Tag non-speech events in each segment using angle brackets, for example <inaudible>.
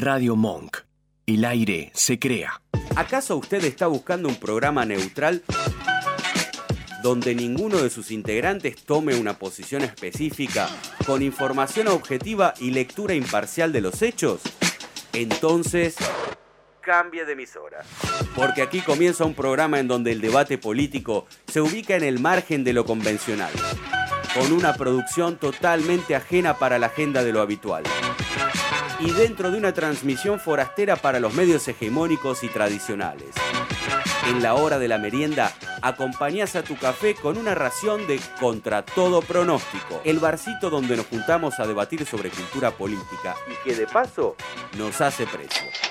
Radio Monk. El aire se crea. ¿Acaso usted está buscando un programa neutral donde ninguno de sus integrantes tome una posición específica con información objetiva y lectura imparcial de los hechos? Entonces, cambie de emisora. Porque aquí comienza un programa en donde el debate político se ubica en el margen de lo convencional, con una producción totalmente ajena para la agenda de lo habitual. Y dentro de una transmisión forastera para los medios hegemónicos y tradicionales. En la hora de la merienda, acompañás a tu café con una ración de Contra todo pronóstico, el barcito donde nos juntamos a debatir sobre cultura política y que de paso nos hace precio.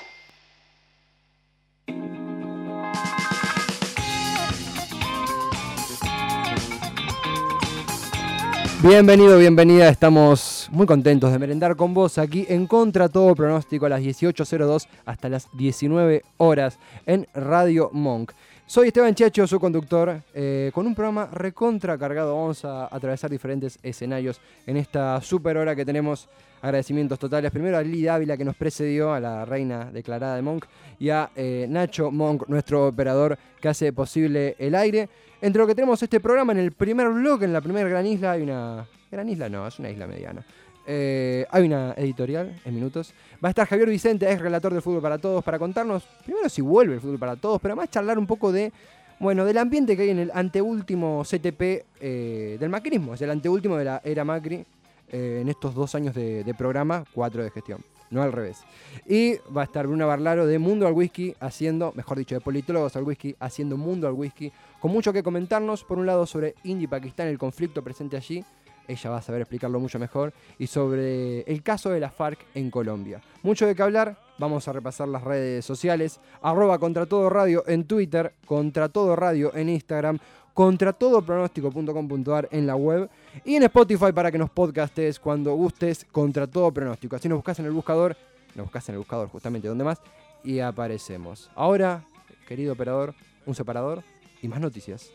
Bienvenido, bienvenida. Estamos muy contentos de merendar con vos aquí en Contra Todo Pronóstico a las 18.02 hasta las 19 horas en Radio Monk. Soy Esteban Chacho, su conductor, eh, con un programa recontra cargado. Vamos a atravesar diferentes escenarios en esta super hora que tenemos. Agradecimientos totales. Primero a Lili Dávila que nos precedió, a la reina declarada de Monk, y a eh, Nacho Monk, nuestro operador que hace posible el aire. Entre lo que tenemos este programa, en el primer blog, en la primera gran isla, hay una. Gran isla no, es una isla mediana. Eh, hay una editorial en minutos. Va a estar Javier Vicente, es relator de Fútbol para Todos, para contarnos primero si vuelve el Fútbol para Todos, pero además charlar un poco de. Bueno, del ambiente que hay en el anteúltimo CTP eh, del macrismo, es el anteúltimo de la era Macri eh, en estos dos años de, de programa, cuatro de gestión no al revés. Y va a estar Bruna Barlaro de Mundo al Whisky haciendo, mejor dicho, de Politólogos al Whisky, haciendo Mundo al Whisky, con mucho que comentarnos, por un lado sobre India y Pakistán, el conflicto presente allí, ella va a saber explicarlo mucho mejor, y sobre el caso de la FARC en Colombia. Mucho de qué hablar, vamos a repasar las redes sociales, arroba contra todo radio en Twitter, contra todo radio en Instagram, contra pronóstico.com.ar en la web y en Spotify para que nos podcastes cuando gustes contra todo pronóstico. Así nos buscas en el buscador, nos buscas en el buscador justamente donde más y aparecemos. Ahora, querido operador, un separador y más noticias.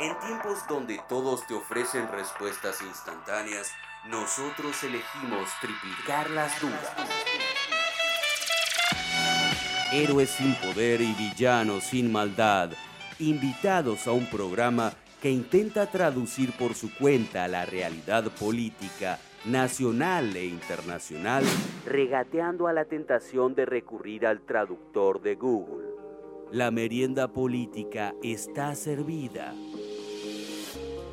En tiempos donde todos te ofrecen respuestas instantáneas, nosotros elegimos triplicar las dudas. Héroes sin poder y villanos sin maldad invitados a un programa que intenta traducir por su cuenta la realidad política nacional e internacional, regateando a la tentación de recurrir al traductor de Google. La merienda política está servida.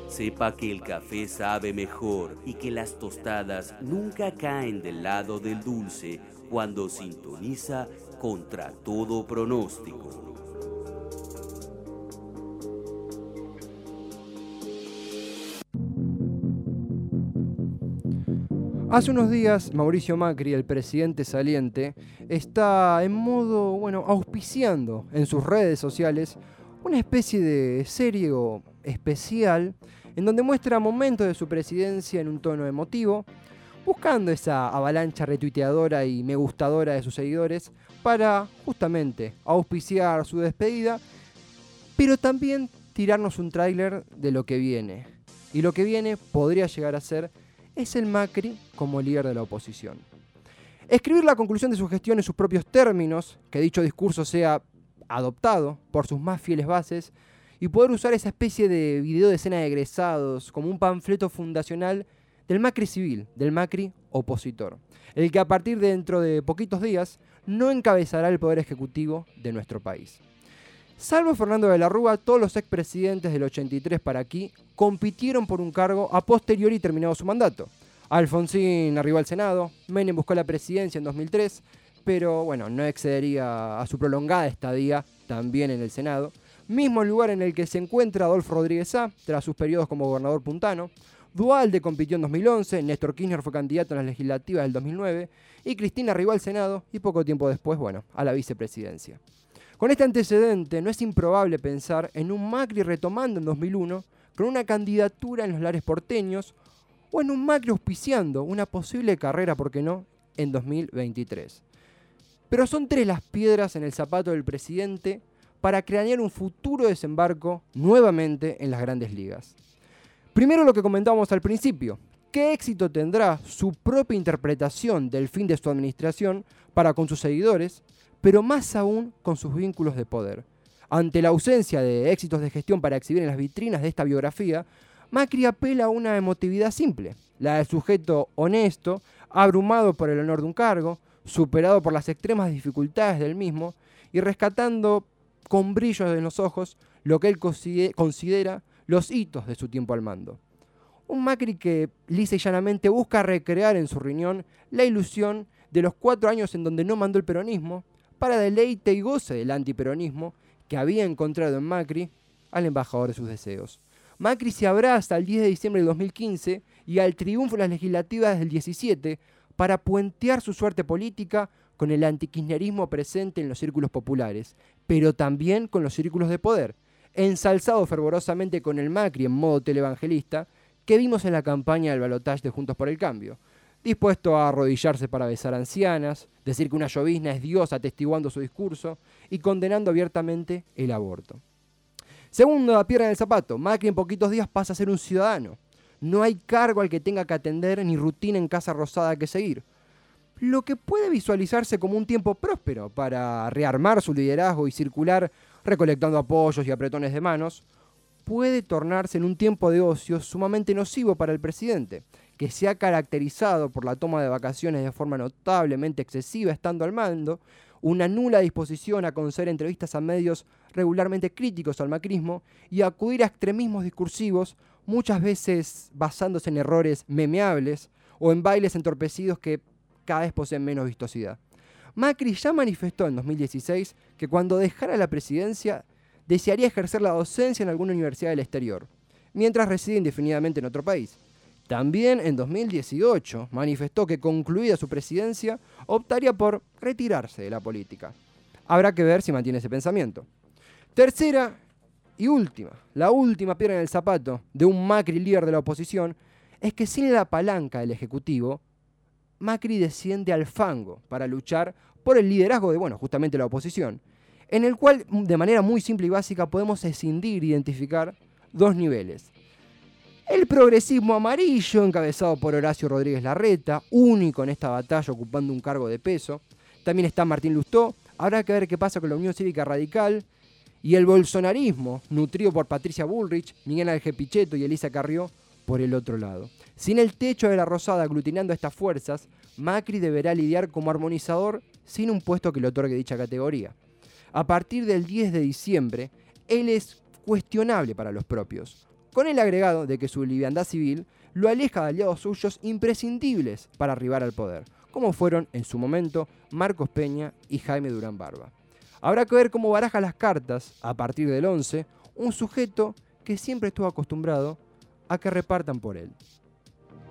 Sepa que el café sabe mejor y que las tostadas nunca caen del lado del dulce cuando sintoniza contra todo pronóstico. Hace unos días, Mauricio Macri, el presidente saliente, está en modo, bueno, auspiciando en sus redes sociales una especie de serie especial en donde muestra momentos de su presidencia en un tono emotivo, buscando esa avalancha retuiteadora y me gustadora de sus seguidores para justamente auspiciar su despedida, pero también tirarnos un tráiler de lo que viene. Y lo que viene podría llegar a ser es el Macri como líder de la oposición. Escribir la conclusión de su gestión en sus propios términos, que dicho discurso sea adoptado por sus más fieles bases, y poder usar esa especie de video de escena de egresados como un panfleto fundacional del Macri civil, del Macri opositor, el que a partir de dentro de poquitos días no encabezará el poder ejecutivo de nuestro país. Salvo Fernando de la Rúa, todos los expresidentes del 83 para aquí compitieron por un cargo a posteriori terminado su mandato. Alfonsín arribó al Senado, Menem buscó la presidencia en 2003, pero bueno, no excedería a su prolongada estadía también en el Senado. Mismo lugar en el que se encuentra Adolfo Rodríguez A, tras sus periodos como gobernador puntano. Dualde compitió en 2011, Néstor Kirchner fue candidato en las legislativas del 2009 y Cristina arribó al Senado y poco tiempo después, bueno, a la vicepresidencia. Con este antecedente, no es improbable pensar en un Macri retomando en 2001 con una candidatura en los lares porteños o en un Macri auspiciando una posible carrera, ¿por qué no?, en 2023. Pero son tres las piedras en el zapato del presidente para cranear un futuro desembarco nuevamente en las grandes ligas. Primero lo que comentábamos al principio, qué éxito tendrá su propia interpretación del fin de su administración para con sus seguidores, pero más aún con sus vínculos de poder. Ante la ausencia de éxitos de gestión para exhibir en las vitrinas de esta biografía, Macri apela a una emotividad simple, la del sujeto honesto, abrumado por el honor de un cargo, superado por las extremas dificultades del mismo y rescatando con brillos en los ojos lo que él considera los hitos de su tiempo al mando. Un Macri que lisa y llanamente busca recrear en su riñón la ilusión de los cuatro años en donde no mandó el peronismo, para deleite y goce del antiperonismo que había encontrado en Macri al embajador de sus deseos. Macri se abraza el 10 de diciembre de 2015 y al triunfo de las legislativas del 17 para puentear su suerte política con el antikirchnerismo presente en los círculos populares, pero también con los círculos de poder, ensalzado fervorosamente con el Macri en modo televangelista que vimos en la campaña del balotaje de Juntos por el Cambio, dispuesto a arrodillarse para besar ancianas, decir que una llovizna es Dios atestiguando su discurso y condenando abiertamente el aborto. Segundo, la pierna del zapato, Macri en poquitos días pasa a ser un ciudadano. No hay cargo al que tenga que atender ni rutina en Casa Rosada que seguir. Lo que puede visualizarse como un tiempo próspero para rearmar su liderazgo y circular recolectando apoyos y apretones de manos, puede tornarse en un tiempo de ocio sumamente nocivo para el presidente, que se ha caracterizado por la toma de vacaciones de forma notablemente excesiva estando al mando, una nula disposición a conceder entrevistas a medios regularmente críticos al macrismo y acudir a extremismos discursivos, muchas veces basándose en errores memeables o en bailes entorpecidos que cada vez poseen menos vistosidad. Macri ya manifestó en 2016 que cuando dejara la presidencia desearía ejercer la docencia en alguna universidad del exterior, mientras reside indefinidamente en otro país. También en 2018 manifestó que concluida su presidencia optaría por retirarse de la política. Habrá que ver si mantiene ese pensamiento. Tercera y última, la última piedra en el zapato de un Macri líder de la oposición es que sin la palanca del Ejecutivo, Macri desciende al fango para luchar por el liderazgo de, bueno, justamente la oposición en el cual de manera muy simple y básica podemos escindir e identificar dos niveles. El progresismo amarillo, encabezado por Horacio Rodríguez Larreta, único en esta batalla ocupando un cargo de peso. También está Martín Lustó. Habrá que ver qué pasa con la Unión Cívica Radical. Y el bolsonarismo, nutrido por Patricia Bullrich, Miguel Ángel Pichetto y Elisa Carrió, por el otro lado. Sin el techo de la Rosada aglutinando estas fuerzas, Macri deberá lidiar como armonizador sin un puesto que le otorgue dicha categoría. A partir del 10 de diciembre, él es cuestionable para los propios, con el agregado de que su liviandad civil lo aleja de aliados suyos imprescindibles para arribar al poder, como fueron en su momento Marcos Peña y Jaime Durán Barba. Habrá que ver cómo baraja las cartas, a partir del 11, un sujeto que siempre estuvo acostumbrado a que repartan por él.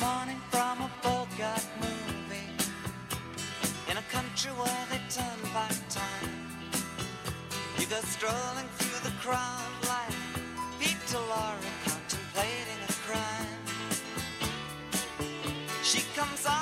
morning from a Bogart movie in a country where they turn back time. You go strolling through the crowd like Peter Laura contemplating a crime. She comes on.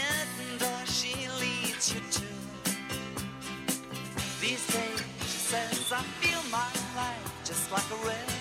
Hidden door she leads you to. These days, she says, I feel my life just like a river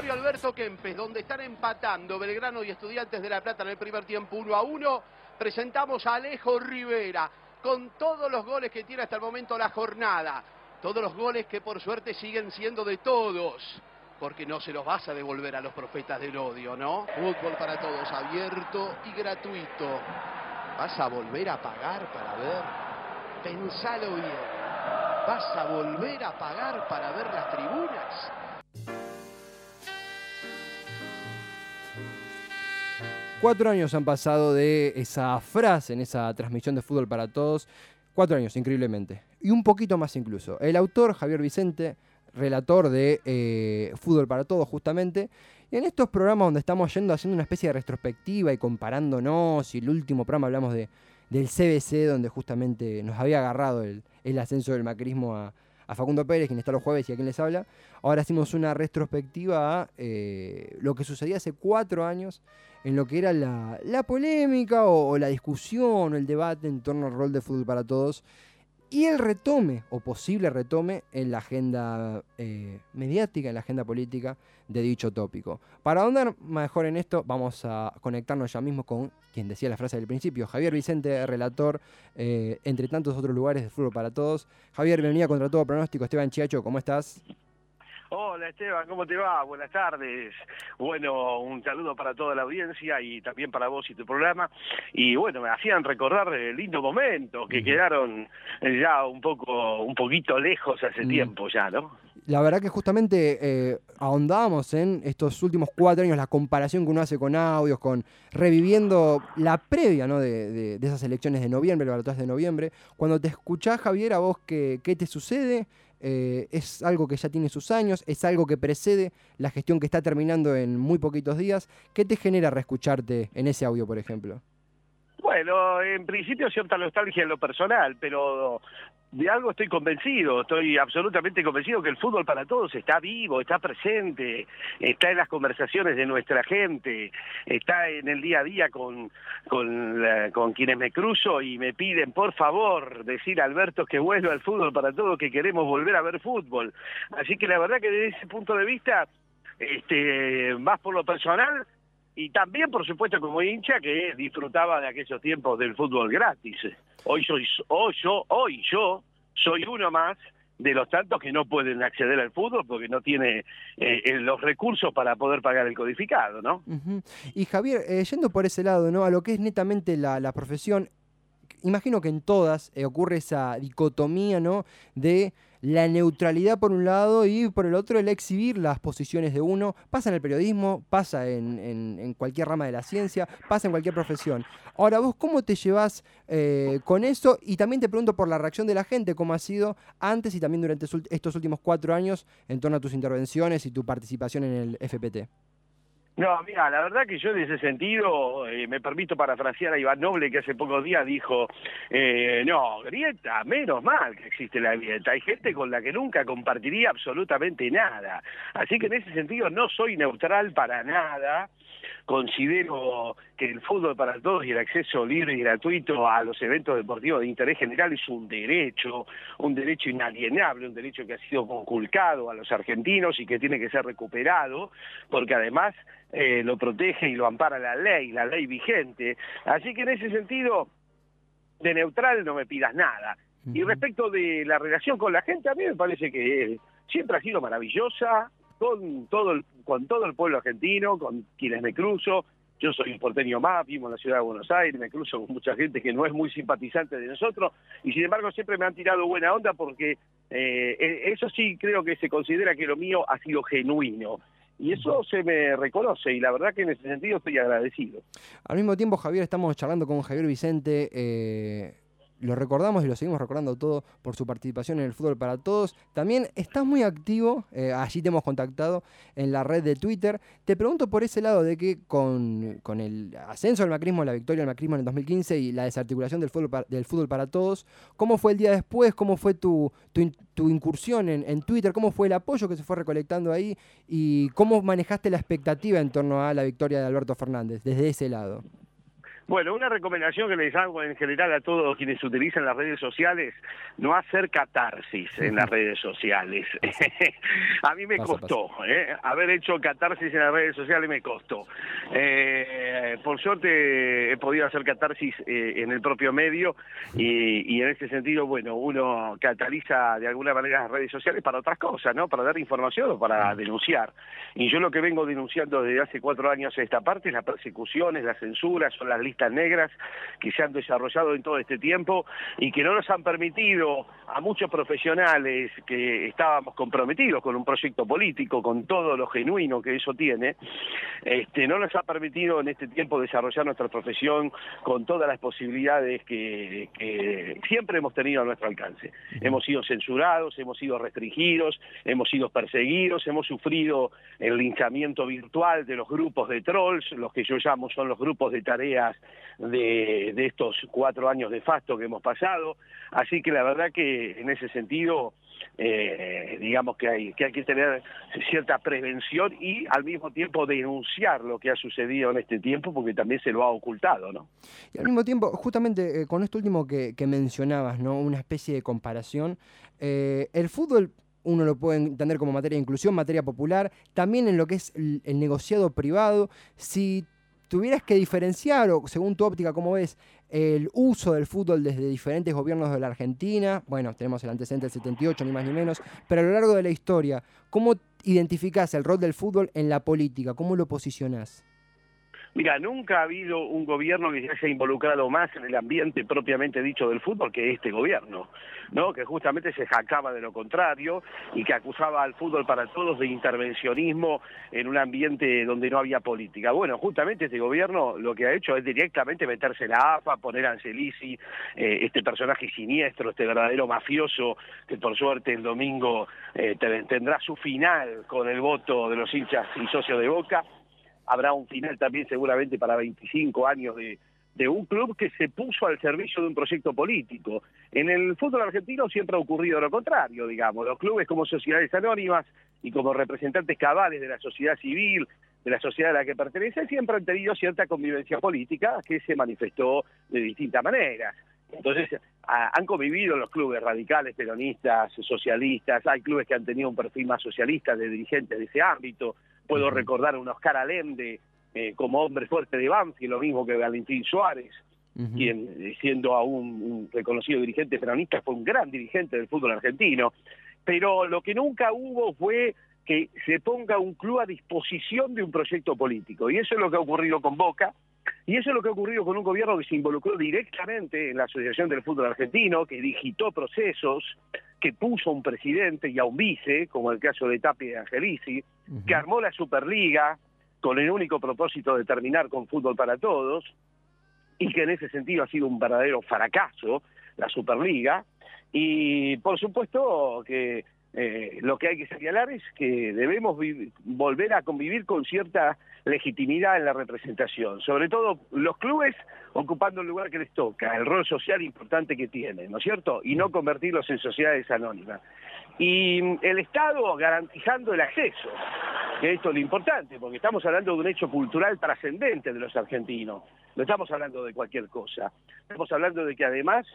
Mario Alberto Kempes, donde están empatando Belgrano y Estudiantes de La Plata en el primer tiempo 1 a 1, presentamos a Alejo Rivera con todos los goles que tiene hasta el momento la jornada. Todos los goles que por suerte siguen siendo de todos. Porque no se los vas a devolver a los profetas del odio, ¿no? Fútbol para todos, abierto y gratuito. ¿Vas a volver a pagar para ver? Pensalo bien. ¿Vas a volver a pagar para ver las tribunas? Cuatro años han pasado de esa frase en esa transmisión de fútbol para todos. Cuatro años, increíblemente. Y un poquito más incluso. El autor, Javier Vicente, relator de eh, Fútbol para Todos, justamente. Y en estos programas donde estamos yendo haciendo una especie de retrospectiva y comparándonos, y el último programa hablamos de, del CBC, donde justamente nos había agarrado el, el ascenso del macrismo a, a Facundo Pérez, quien está los jueves y a quien les habla. Ahora hacemos una retrospectiva a eh, lo que sucedía hace cuatro años en lo que era la, polémica o, o, la discusión o el debate en torno al rol de fútbol para todos y el retome o posible retome en la agenda eh, mediática, en la agenda política de dicho tópico. Para ahondar mejor en esto, vamos a conectarnos ya mismo con quien decía la frase del principio, Javier Vicente, relator, eh, entre tantos otros lugares de fútbol para todos. Javier, bienvenida contra todo pronóstico. Esteban Chiacho, ¿cómo estás? Hola Esteban, ¿cómo te va? Buenas tardes. Bueno, un saludo para toda la audiencia y también para vos y tu programa. Y bueno, me hacían recordar lindos momentos que quedaron ya un poco, un poquito lejos hace mm. tiempo ya, ¿no? La verdad que justamente eh, ahondábamos en estos últimos cuatro años, la comparación que uno hace con audios, con reviviendo la previa ¿no? de, de, de esas elecciones de noviembre, las de noviembre. Cuando te escuchás, Javier, a vos, ¿qué, qué te sucede? Eh, es algo que ya tiene sus años, es algo que precede la gestión que está terminando en muy poquitos días. ¿Qué te genera reescucharte en ese audio, por ejemplo? Bueno, en principio cierta nostalgia en lo personal, pero de algo estoy convencido, estoy absolutamente convencido que el fútbol para todos está vivo, está presente, está en las conversaciones de nuestra gente, está en el día a día con, con, la, con quienes me cruzo y me piden, por favor, decir a Alberto que vuelva al fútbol para todos, que queremos volver a ver fútbol. Así que la verdad que desde ese punto de vista, este, más por lo personal, y también, por supuesto, como hincha que disfrutaba de aquellos tiempos del fútbol gratis. Hoy soy, hoy yo, hoy yo soy uno más de los tantos que no pueden acceder al fútbol porque no tiene eh, los recursos para poder pagar el codificado, ¿no? Y Javier, eh, yendo por ese lado, ¿no? A lo que es netamente la profesión, imagino que en todas eh, ocurre esa dicotomía, ¿no? De la neutralidad por un lado y por el otro el exhibir las posiciones de uno. Pasa en el periodismo, pasa en, cualquier rama de la ciencia, pasa en cualquier profesión. Ahora, vos cómo te llevas eh, con eso y también te pregunto por la reacción de la gente, cómo ha sido antes y también durante estos últimos cuatro años en torno a tus intervenciones y tu participación en el FPT. No, mira, la verdad que yo en ese sentido eh, me permito parafrasear a Iván Noble que hace pocos días dijo, eh, no, grieta, menos mal que existe la grieta, hay gente con la que nunca compartiría absolutamente nada, así que en ese sentido no soy neutral para nada, considero que el fútbol para todos y el acceso libre y gratuito a los eventos deportivos de interés general es un derecho, un derecho inalienable, un derecho que ha sido conculcado a los argentinos y que tiene que ser recuperado, porque además eh, lo protege y lo ampara la ley, la ley vigente. Así que en ese sentido, de neutral no me pidas nada. Y respecto de la relación con la gente, a mí me parece que siempre ha sido maravillosa con todo el, con todo el pueblo argentino, con quienes me cruzo. Yo soy porteño más, vivo en la ciudad de Buenos Aires, me cruzo con mucha gente que no es muy simpatizante de nosotros y sin embargo siempre me han tirado buena onda porque eh, e- eso sí creo que se considera que lo mío ha sido genuino. Y eso se me reconoce y la verdad que en ese sentido estoy agradecido. Al mismo tiempo, Javier, estamos charlando con Javier Vicente. eh, lo recordamos y lo seguimos recordando todo por su participación en el Fútbol para Todos. También estás muy activo, eh, allí te hemos contactado en la red de Twitter. Te pregunto por ese lado de que con, con el ascenso del macrismo, la victoria del macrismo en el 2015 y la desarticulación del fútbol, pa- del fútbol para todos, ¿cómo fue el día después? ¿Cómo fue tu, tu, tu incursión en, en Twitter? ¿Cómo fue el apoyo que se fue recolectando ahí? ¿Y cómo manejaste la expectativa en torno a la victoria de Alberto Fernández desde ese lado? Bueno, una recomendación que les hago en general a todos quienes utilizan las redes sociales, no hacer catarsis en las <laughs> redes sociales. <laughs> a mí me Pasa, costó, ¿eh? haber hecho catarsis en las redes sociales me costó. Eh, por suerte he podido hacer catarsis eh, en el propio medio y, y en ese sentido, bueno, uno cataliza de alguna manera las redes sociales para otras cosas, ¿no? Para dar información o para denunciar. Y yo lo que vengo denunciando desde hace cuatro años a esta parte es las persecuciones, las censuras, son las listas negras que se han desarrollado en todo este tiempo y que no nos han permitido a muchos profesionales que estábamos comprometidos con un proyecto político, con todo lo genuino que eso tiene, este, no nos ha permitido en este tiempo desarrollar nuestra profesión con todas las posibilidades que, que siempre hemos tenido a nuestro alcance. Hemos sido censurados, hemos sido restringidos, hemos sido perseguidos, hemos sufrido el linchamiento virtual de los grupos de trolls, los que yo llamo son los grupos de tareas de, estos cuatro años de fasto que hemos pasado. Así que la verdad que en ese sentido, eh, digamos que hay, que hay que tener cierta prevención y al mismo tiempo denunciar lo que ha sucedido en este tiempo porque también se lo ha ocultado, ¿no? Y al mismo tiempo, justamente eh, con esto último que, que mencionabas, ¿no? Una especie de comparación. eh, el fútbol uno lo puede entender como materia de inclusión, materia popular, también en lo que es el, el negociado privado. Si tuvieras que diferenciar, o según tu óptica, ¿cómo ves el uso del fútbol desde diferentes gobiernos de la Argentina? Bueno, tenemos el antecedente del 78, ni más ni menos, pero a lo largo de la historia, ¿cómo identificás el rol del fútbol en la política? ¿Cómo lo posicionás? Mira, nunca ha habido un gobierno que se haya involucrado más en el ambiente propiamente dicho del fútbol que este gobierno, ¿no? Que justamente se jactaba de lo contrario y que acusaba al fútbol para todos de intervencionismo en un ambiente donde no había política. Bueno, justamente este gobierno lo que ha hecho es directamente meterse en la AFA, poner a Angelisi, eh, este personaje siniestro, este verdadero mafioso que por suerte el domingo eh, te- tendrá su final con el voto de los hinchas y socios de Boca habrá un final también seguramente para 25 años de, un club que se puso al servicio de un proyecto político. En el fútbol argentino siempre ha ocurrido lo contrario, digamos, los clubes como sociedades anónimas y como representantes cabales de la sociedad civil, de la sociedad a la que pertenece, siempre han tenido cierta convivencia política que se manifestó de distintas maneras. Entonces, han convivido los clubes radicales, peronistas, socialistas, hay clubes que han tenido un perfil más socialista de dirigentes de ese ámbito. Puedo recordar a un Oscar Allende eh, como hombre fuerte de Banfield, lo mismo que Valentín Suárez, quien eh, siendo aún un reconocido dirigente peronista fue un gran dirigente del fútbol argentino. Pero lo que nunca hubo fue que se ponga un club a disposición de un proyecto político. Y eso es lo que ha ocurrido con Boca, y eso es lo que ha ocurrido con un gobierno que se involucró directamente en la Asociación del Fútbol Argentino, que digitó procesos, que puso un presidente y a un vice, como el caso de Tapia y Angelici, Que armó la Superliga con el único propósito de terminar con fútbol para todos, y que en ese sentido ha sido un verdadero fracaso, la Superliga, y por supuesto que eh, lo que hay que señalar es que debemos volver a convivir con cierta legitimidad en la representación, sobre todo los clubes ocupando el lugar que les toca, el rol social importante que tienen, ¿no es cierto? Y no convertirlos en sociedades anónimas. Y mm, el Estado garantizando el acceso, que esto es lo importante, porque estamos hablando de un hecho cultural trascendente de los argentinos. No estamos hablando de cualquier cosa. Estamos hablando de que además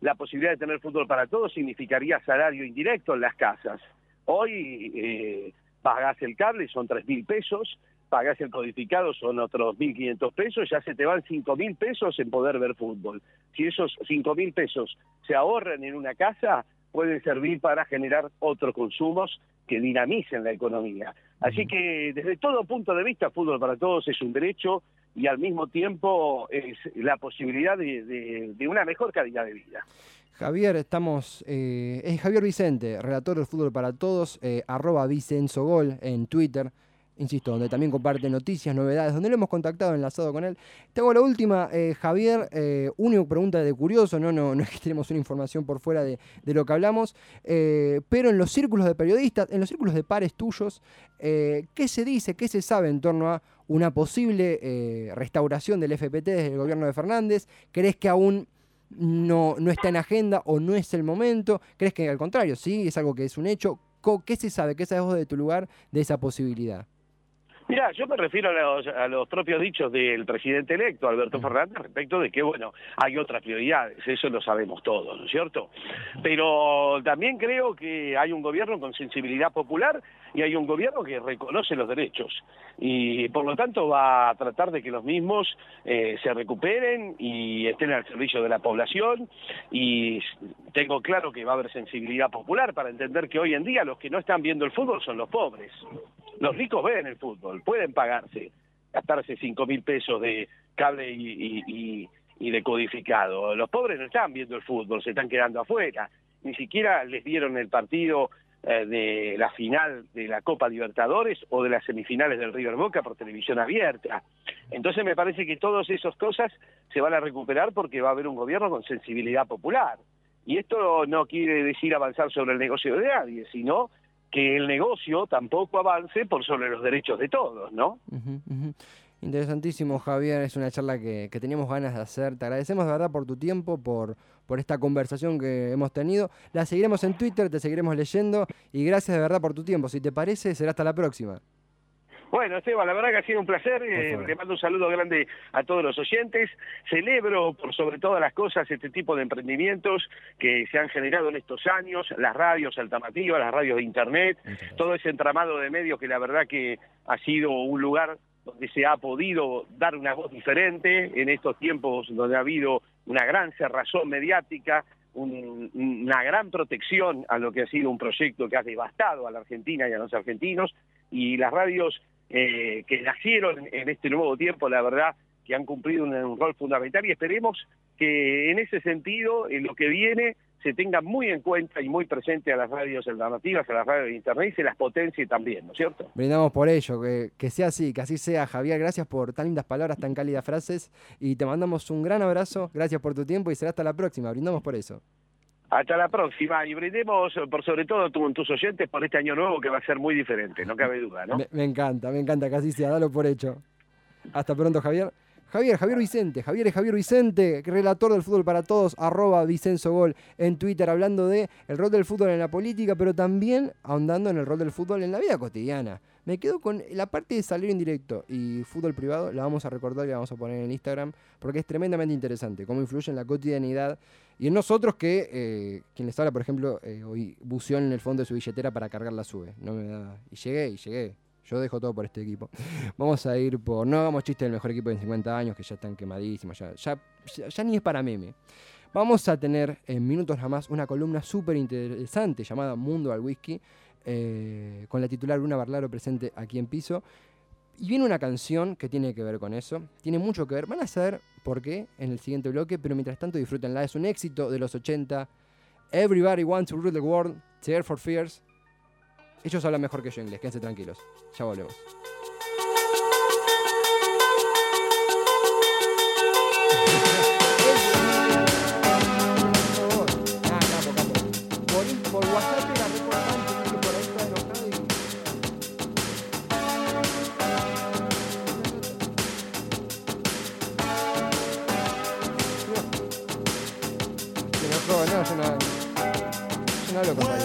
la posibilidad de tener fútbol para todos significaría salario indirecto en las casas. Hoy eh, pagás el cable, son tres mil pesos, pagás el codificado, son otros 1.500 pesos, ya se te van 5.000 pesos en poder ver fútbol. Si esos 5.000 pesos se ahorran en una casa, pueden servir para generar otros consumos que dinamicen la economía. Así que desde todo punto de vista, fútbol para todos es un derecho y al mismo tiempo es la posibilidad de, de- de una mejor calidad de vida. Javier, estamos. eh, es Javier Vicente, relator del fútbol para todos, eh, arroba Vicensogol en Twitter. Insisto, donde también comparte noticias, novedades, donde lo hemos contactado, enlazado con él. Te hago la última, eh, Javier. Eh, única pregunta de curioso, ¿no? No, no es que tenemos una información por fuera de, de lo que hablamos. eh, pero en los círculos de periodistas, en los círculos de pares tuyos, eh, ¿qué se dice, qué se sabe en torno a una posible restauración del FPT desde el gobierno de Fernández? ¿Crees que aún no, no está en agenda o no es el momento? ¿Crees que al contrario, sí, es algo que es un hecho? ¿Qué se sabe? ¿Qué sabes vos de tu lugar de esa posibilidad? Mira, yo me refiero a los, a los propios dichos del presidente electo, Alberto Fernández, respecto de que, bueno, hay otras prioridades, eso lo sabemos todos, ¿no es cierto? Pero también creo que hay un gobierno con sensibilidad popular y hay un gobierno que reconoce los derechos y por lo tanto va a tratar de que los mismos eh, se recuperen y estén al servicio de la población y tengo claro que va a haber sensibilidad popular para entender que hoy en día los que no están viendo el fútbol son los pobres. Los ricos ven el fútbol, pueden pagarse, gastarse cinco mil pesos de cable y, y- y- y de codificado. Los pobres no están viendo el fútbol, se están quedando afuera. Ni siquiera les dieron el partido eh, de la final de la Copa Libertadores o de las semifinales del River Boca por televisión abierta. Entonces me parece que todas esas cosas se van a recuperar porque va a haber un gobierno con sensibilidad popular. Y esto no quiere decir avanzar sobre el negocio de nadie, sino que el negocio tampoco avance por sobre los derechos de todos, ¿no? Interesantísimo, Javier. Es una charla que, que teníamos ganas de hacer. Te agradecemos de verdad por tu tiempo, por, por esta conversación que hemos tenido. La seguiremos en Twitter, te seguiremos leyendo y gracias de verdad por tu tiempo. Si te parece, será hasta la próxima. Bueno, Esteban, la verdad que ha sido un placer. eh, le mando un saludo grande a todos los oyentes. Celebro, por sobre todas las cosas, este tipo de emprendimientos que se han generado en estos años, las radios alternativas, las radios de Internet, todo ese entramado de medios que la verdad que ha sido un lugar donde se ha podido dar una voz diferente en estos tiempos donde ha habido una gran cerrazón mediática, un- una gran protección a lo que ha sido un proyecto que ha devastado a la Argentina y a los argentinos, y las radios eh, que nacieron en este nuevo tiempo, la verdad que han cumplido un rol fundamental y esperemos que en ese sentido, en lo que viene, se tenga muy en cuenta y muy presente a las radios alternativas, a las radios de Internet y se las potencie también, ¿no es cierto? Brindamos por ello, que, que sea así, que así sea. Javier, gracias por tan lindas palabras, tan cálidas frases y te mandamos un gran abrazo. Gracias por tu tiempo y será hasta la próxima. Brindamos por eso. Hasta la próxima y brindemos eh, por sobre todo con tus oyentes por este año nuevo que va a ser muy diferente, no cabe duda, ¿no? Me, me encanta, me encanta que así sea, dalo por hecho. Hasta pronto, Javier. Javier, Javier Vicente, Javier es Javier Vicente, relator del fútbol para todos, arroba Vicenzo Gol en Twitter, hablando de el rol del fútbol en la política, pero también ahondando en el rol del fútbol en la vida cotidiana. Me quedo con la parte de salario indirecto y fútbol privado, la vamos a recordar y la vamos a poner en Instagram, porque es tremendamente interesante, cómo influye en la cotidianidad y en nosotros que, eh, quien les habla, por ejemplo, eh, hoy buceó en el fondo de su billetera para cargar la sube. No me da... Y llegué, y llegué. Yo dejo todo por este equipo. <laughs> Vamos a ir por. No hagamos chistes del mejor equipo de 50 años, que ya están quemadísimos. Ya ni es para meme. Vamos a tener en minutos nada más una columna súper interesante llamada Mundo al Whisky, eh, con la titular Luna Barlaro presente aquí en piso. Y viene una canción que tiene que ver con eso. Tiene mucho que ver. Van a saber por qué en el siguiente bloque, pero mientras tanto disfrútenla. Es un éxito de los 80. Everybody wants to rule the world. Tear for Fears. Ellos hablan mejor que yo inglés, quédense tranquilos. Ya volvemos. No, yo no. Yo no hablo con nadie.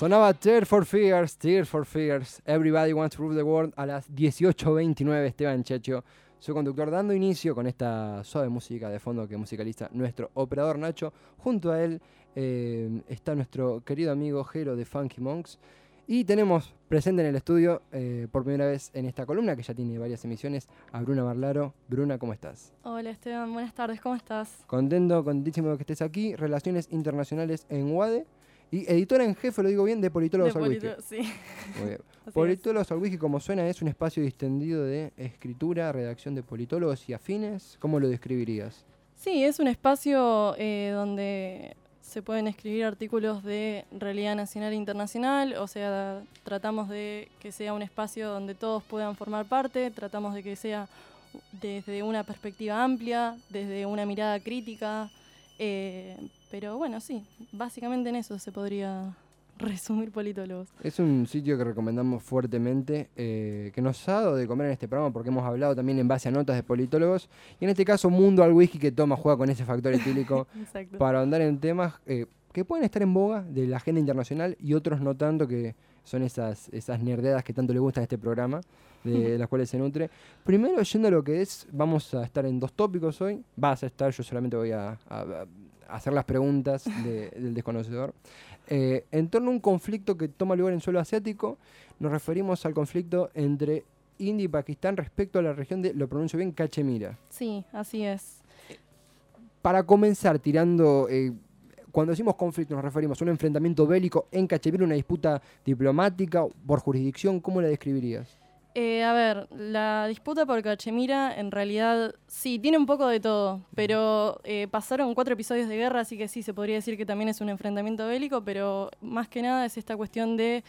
Sonaba Tear for Fears, Tear for Fears, Everybody Wants to Rule the World a las 18.29, Esteban Checho, su conductor, dando inicio con esta suave música de fondo que musicaliza nuestro operador Nacho. Junto a él eh, está nuestro querido amigo Jero de Funky Monks. Y tenemos presente en el estudio, eh, por primera vez en esta columna, que ya tiene varias emisiones, a Bruna Marlaro. Bruna, ¿cómo estás? Hola Esteban, buenas tardes, ¿cómo estás? Contento, contentísimo de que estés aquí. Relaciones Internacionales en UADE. Y editora en jefe, lo digo bien, de Politólogos De al sí. Muy bien. <laughs> Politólogos al como suena, es un espacio distendido de escritura, redacción de politólogos y afines. ¿Cómo lo describirías? Sí, es un espacio eh, donde se pueden escribir artículos de realidad nacional e internacional, o sea, tratamos de que sea un espacio donde todos puedan formar parte, tratamos de que sea desde una perspectiva amplia, desde una mirada crítica, eh, pero bueno, sí, básicamente en eso se podría <laughs> resumir politólogos. Es un sitio que recomendamos fuertemente, eh, que nos ha dado de comer en este programa porque hemos hablado también en base a notas de politólogos. Y en este caso, Mundo al Whisky que toma, juega con ese factor etílico <laughs> para andar en temas eh, que pueden estar en boga de la agenda internacional y otros no tanto, que son esas, esas nerdeadas que tanto le gustan a este programa, de las cuales se nutre. Primero, yendo a lo que es, vamos a estar en dos tópicos hoy. Vas a estar, yo solamente voy a, a- a hacer las preguntas <laughs> de- del desconocedor. Eh, en torno a un conflicto que toma lugar en suelo asiático, nos referimos al conflicto entre India y Pakistán respecto a la región de, lo pronuncio bien, Cachemira. Sí, así es. Para comenzar tirando, eh, cuando decimos conflicto nos referimos a un enfrentamiento bélico en Cachemira, una disputa diplomática por jurisdicción, ¿cómo la describirías? Eh, a ver, la disputa por Cachemira en realidad sí, tiene un poco de todo, pero eh, pasaron cuatro episodios de guerra, así que sí, se podría decir que también es un enfrentamiento bélico, pero más que nada es esta cuestión de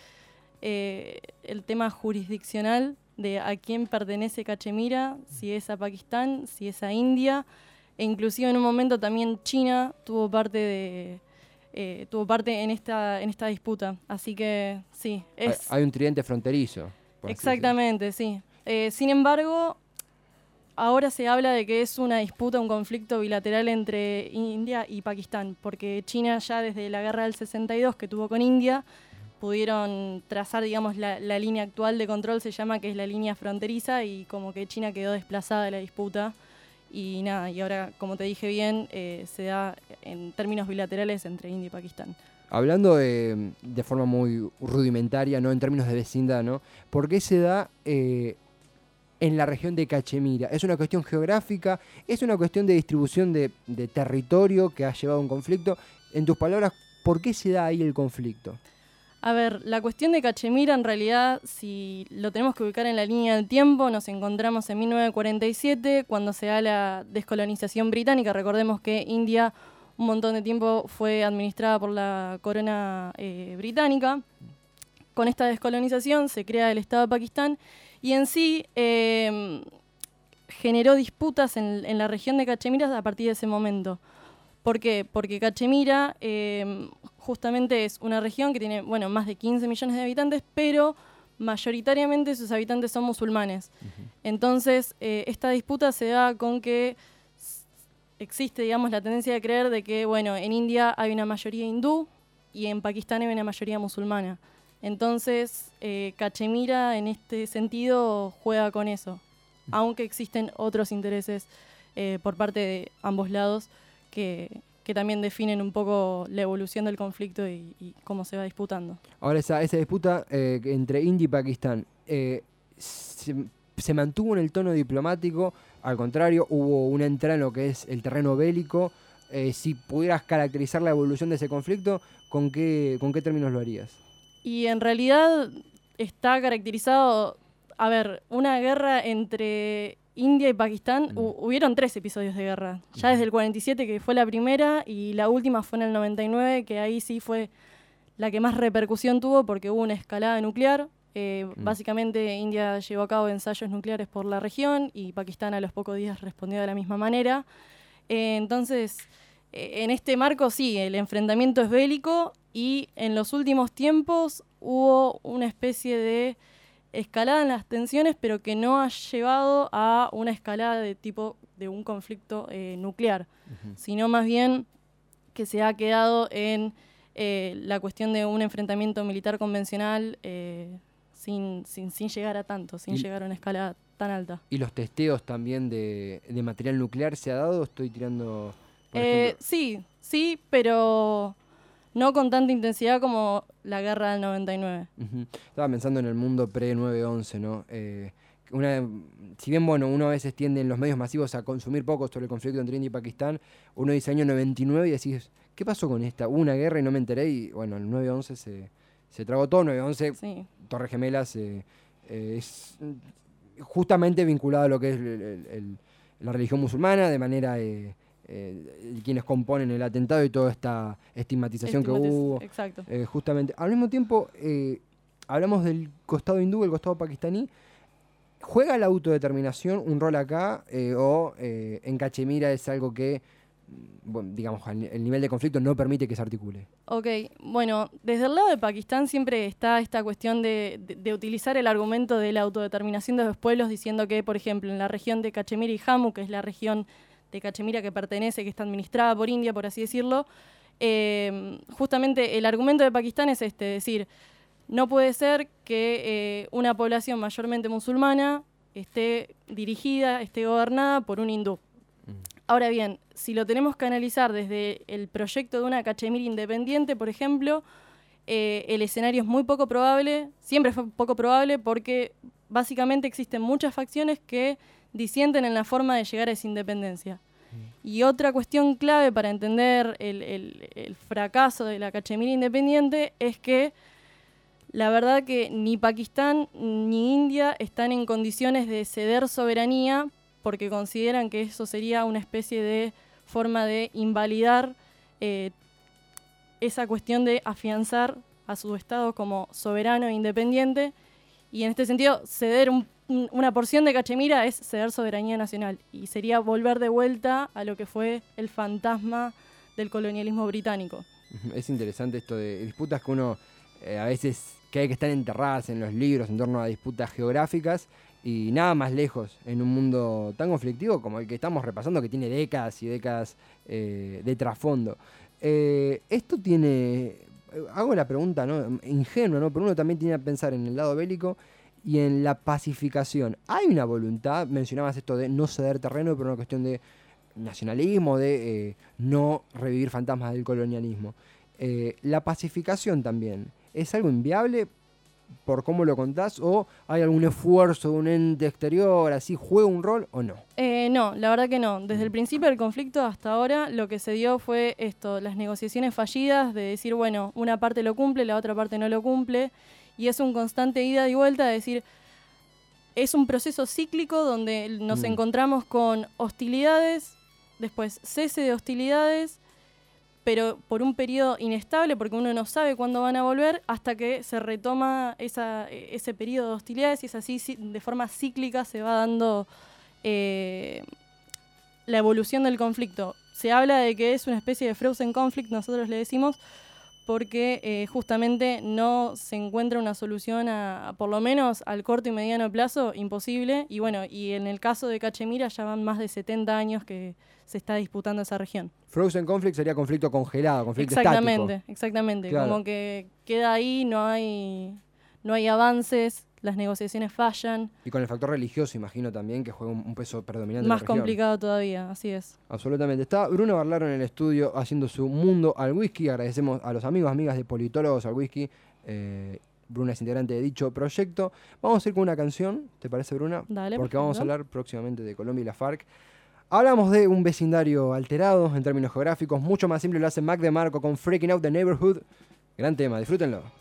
eh, el tema jurisdiccional, de a quién pertenece Cachemira, si es a Pakistán, si es a India, e inclusive en un momento también China tuvo parte de... eh, tuvo parte en esta, en esta disputa, así que sí, Hay- es... Hay un tridente fronterizo. Exactamente, sí. Eh, sin embargo, ahora se habla de que es una disputa, un conflicto bilateral entre India y Pakistán, porque China ya desde la guerra del 62 que tuvo con India, pudieron trazar, digamos, la, la línea actual de control, se llama que es la línea fronteriza, y como que China quedó desplazada de la disputa. Y nada, y ahora, como te dije bien, eh, se da en términos bilaterales entre India y Pakistán. Hablando de, forma muy rudimentaria, ¿no? En términos de vecindad, ¿no? ¿Por qué se da eh, en la región de Cachemira? ¿Es una cuestión geográfica? ¿Es una cuestión de distribución de, de territorio que ha llevado a un conflicto? En tus palabras, ¿por qué se da ahí el conflicto? A ver, la cuestión de Cachemira en realidad, si lo tenemos que ubicar en la línea del tiempo, nos encontramos en 1947, cuando se da la descolonización británica. Recordemos que India un montón de tiempo fue administrada por la corona eh, británica. Con esta descolonización se crea el Estado de Pakistán y en sí eh, generó disputas en, en la región de Cachemira a partir de ese momento. ¿Por qué? Porque Cachemira eh, justamente es una región que tiene, bueno, más de 15 millones de habitantes, pero mayoritariamente sus habitantes son musulmanes. Entonces, eh, esta disputa se da con que existe, digamos, la tendencia de creer de que, bueno, en India hay una mayoría hindú y en Pakistán hay una mayoría musulmana. Entonces, eh, Cachemira en este sentido juega con eso, aunque existen otros intereses eh, por parte de ambos lados que, que también definen un poco la evolución del conflicto y, cómo se va disputando. Ahora, esa, esa disputa eh, entre India y Pakistán, se mantuvo en el tono diplomático? Al contrario, hubo una entrada en lo que es el terreno bélico. Eh, si pudieras caracterizar la evolución de ese conflicto, ¿con qué, con qué términos lo harías? Y en realidad está caracterizado, a ver, una guerra entre India y Pakistán. hu- hubieron tres episodios de guerra. Ya desde el 47, que fue la primera, y la última fue en el 99, que ahí sí fue la que más repercusión tuvo porque hubo una escalada nuclear. Eh, Básicamente India llevó a cabo ensayos nucleares por la región y Pakistán a los pocos días respondió de la misma manera. Eh, entonces, eh, en este marco sí, el enfrentamiento es bélico y en los últimos tiempos hubo una especie de escalada en las tensiones, pero que no ha llevado a una escalada de tipo de un conflicto nuclear, sino más bien que se ha quedado en la cuestión de un enfrentamiento militar convencional sin, sin, sin llegar a tanto, sin Y- llegar a una escala tan alta. ¿Y los testeos también de, de material nuclear se ha dado? Estoy tirando... Eh, sí, sí, pero no con tanta intensidad como la guerra del 99. Ujú. Estaba pensando en el mundo pre-9-11, ¿no? Eh, una, si bien, bueno, uno a veces tiende en los medios masivos a consumir poco sobre el conflicto entre India y Pakistán, uno dice año 99 y decís, ¿qué pasó con esta? Hubo una guerra y no me enteré y, bueno, el 9-11 se, se tragó todo. 9-11, Sí. Torres Gemelas, eh, eh, es justamente vinculado a lo que es el- el- el- la religión musulmana, de manera... eh, quienes componen el atentado y toda esta estigmatización que hubo. Exacto. Justamente. Al mismo tiempo, hablamos del costado hindú, el costado pakistaní. ¿Juega la autodeterminación un rol acá? ¿O en Cachemira es algo que, bueno, digamos, el nivel de conflicto no permite que se articule? Ok, bueno, desde el lado de Pakistán siempre está esta cuestión de, de- de utilizar el argumento de la autodeterminación de los pueblos, diciendo que, por ejemplo, en la región de Cachemira y Jammu, que es la región de Cachemira que pertenece, que está administrada por India, por así decirlo, eh, justamente el argumento de Pakistán es este, es decir, no puede ser que eh, una población mayormente musulmana esté dirigida, esté gobernada por un hindú. Ahora bien, si lo tenemos que analizar desde el proyecto de una Cachemira independiente, por ejemplo, eh, el escenario es muy poco probable, siempre fue poco probable porque básicamente existen muchas facciones que disienten en la forma de llegar a esa independencia. Y otra cuestión clave para entender el, el- el fracaso de la Cachemira independiente es que la verdad que ni Pakistán ni India están en condiciones de ceder soberanía porque consideran que eso sería una especie de forma de invalidar eh, esa cuestión de afianzar a su Estado como soberano e independiente. Y en este sentido, ceder un- un- una porción de Cachemira es ceder soberanía nacional. Y sería volver de vuelta a lo que fue el fantasma del colonialismo británico. Es interesante esto de disputas que uno eh, a veces cree que están enterradas en los libros en torno a disputas geográficas y nada más lejos en un mundo tan conflictivo como el que estamos repasando que tiene décadas y décadas eh, de trasfondo. Eh, esto tiene, eh, hago la pregunta ¿no? ingenua, ¿no? pero uno también tiene que pensar en el lado bélico y en la pacificación. Hay una voluntad, mencionabas esto de no ceder terreno, pero una cuestión de nacionalismo, de no revivir fantasmas del colonialismo. La pacificación también, ¿es algo inviable? Por cómo lo contás o hay algún esfuerzo de un ente exterior, así, juega un rol o no? Eh, no, la verdad que no. Desde el principio del conflicto hasta ahora lo que se dio fue esto, las negociaciones fallidas de decir, bueno, una parte lo cumple, la otra parte no lo cumple, y es un constante ida y vuelta de decir, es un proceso cíclico donde nos Mm. encontramos con hostilidades, después cese de hostilidades, pero por un periodo inestable, porque uno no sabe cuándo van a volver, hasta que se retoma esa, e- ese periodo de hostilidades y es así, sí, de forma cíclica se va dando eh, la evolución del conflicto. Se habla de que es una especie de frozen conflict, nosotros le decimos, porque eh, justamente no se encuentra una solución a, a, por lo menos al corto y mediano plazo, imposible. Y bueno, y en el caso de Cachemira ya van más de 70 años que se está disputando esa región. Frozen conflict sería conflicto congelado, conflicto Exactamente, estático. exactamente. Claro. Como que queda ahí, no hay, no hay avances, las negociaciones fallan. Y con el factor religioso, imagino también, que juega un, peso predominante. en la Más región. complicado todavía, así es. Absolutamente. Está Bruno Barlaro en el estudio haciendo su mundo al whisky. Agradecemos a los amigos, amigas de Politólogos al Whisky. Eh, Bruna es integrante de dicho proyecto. Vamos a ir con una canción, ¿te parece, Bruna? Dale, Porque vamos a hablar próximamente de Colombia y la FARC. Hablamos de un vecindario alterado en términos geográficos. Mucho más simple lo hace Mac DeMarco con Freaking Out the Neighborhood. Gran tema, disfrútenlo.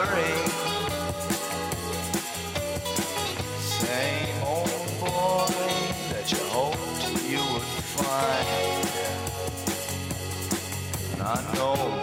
I know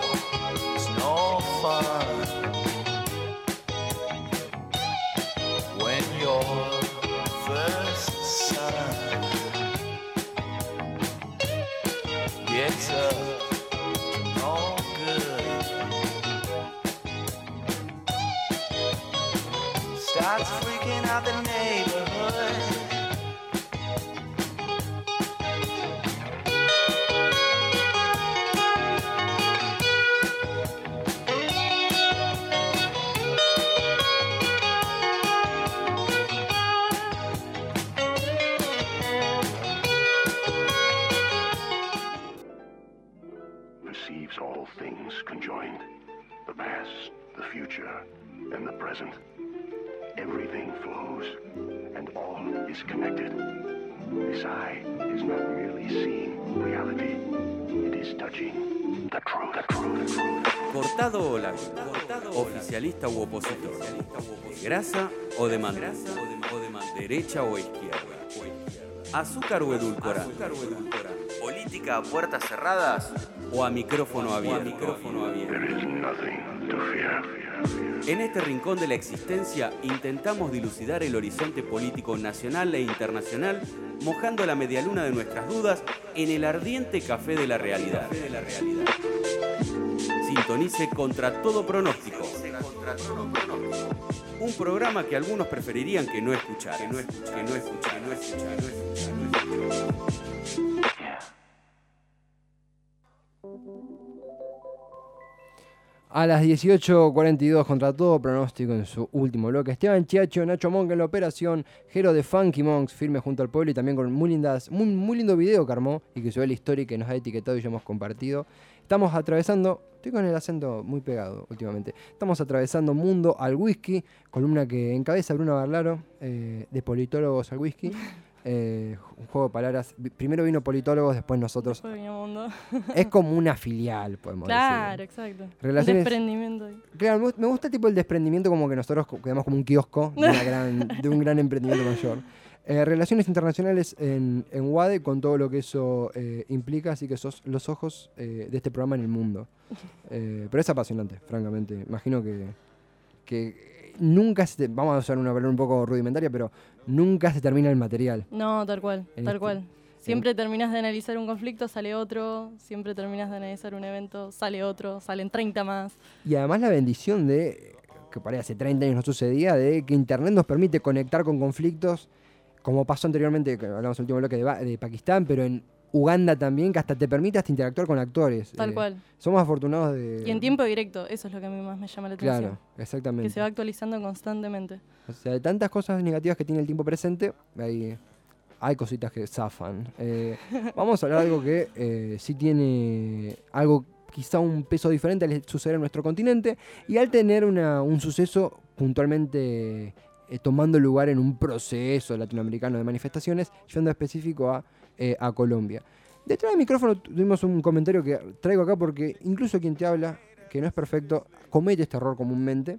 Cortado o lápiz, oficialista u opositor, grasa o de derecha o izquierda, azúcar o edulcorante, política a puertas cerradas o a micrófono abierto. En este rincón de la existencia intentamos dilucidar el horizonte político nacional e internacional, mojando la medialuna de nuestras dudas en el ardiente café de la realidad. Sintonice contra todo pronóstico. Un programa que algunos preferirían que no escuchar, que no escuchar, que no escuchar, que no escuchar, que no escuchar, que no escuchar. A las 18.42 contra todo pronóstico en su último bloque. Esteban Chiacho, Nacho Monk en la operación, Jero de Funky Monks firme junto al pueblo y también con muy, lindas, muy, muy lindo video que armó y que subió la historia y que nos ha etiquetado y ya hemos compartido. Estamos atravesando, estoy con el acento muy pegado últimamente, estamos atravesando Mundo al Whisky, columna que encabeza Bruno Barlaro, eh, de Politólogos al Whisky. <laughs> Eh, un juego de palabras. Primero vino Politólogos, después nosotros. Mundo. Es <laughs> como una filial, podemos claro, decir. exacto. Relaciones- Desprendimiento. Claro, me gust- me gusta tipo el desprendimiento como que nosotros quedamos como un kiosco de, una <laughs> gran- de un gran emprendimiento mayor. Eh, relaciones internacionales en, en UADE con todo lo que eso eh, implica, así que sos los ojos eh, de este programa en el mundo. <laughs> Pero es apasionante, francamente. Imagino que, que nunca se te- vamos a usar una palabra un poco rudimentaria, pero nunca se termina el material. No, tal cual, En tal este- cual. Siempre terminas de analizar un conflicto, sale otro. Siempre terminas de analizar un evento, sale otro. Salen 30 más. Y además la bendición de, que ahí hace 30 años no sucedía, de que Internet nos permite conectar con conflictos, como pasó anteriormente, hablamos en el último bloque de, de Pakistán, pero en Uganda también, que hasta te permite hasta interactuar con actores. Tal Eh, cual. Somos afortunados de... Y en tiempo directo, eso es lo que a mí más me llama la atención. Claro, exactamente. Que se va actualizando constantemente. O sea, de tantas cosas negativas que tiene el tiempo presente, hay, hay cositas que zafan. Eh, <laughs> vamos a hablar de algo que eh, sí tiene algo, quizá un peso diferente al suceder en nuestro continente y al tener una- un suceso puntualmente tomando lugar en un proceso latinoamericano de manifestaciones, yendo específico a, eh, a Colombia. Detrás del micrófono tuvimos un comentario que traigo acá porque incluso quien te habla, que no es perfecto, comete este error comúnmente,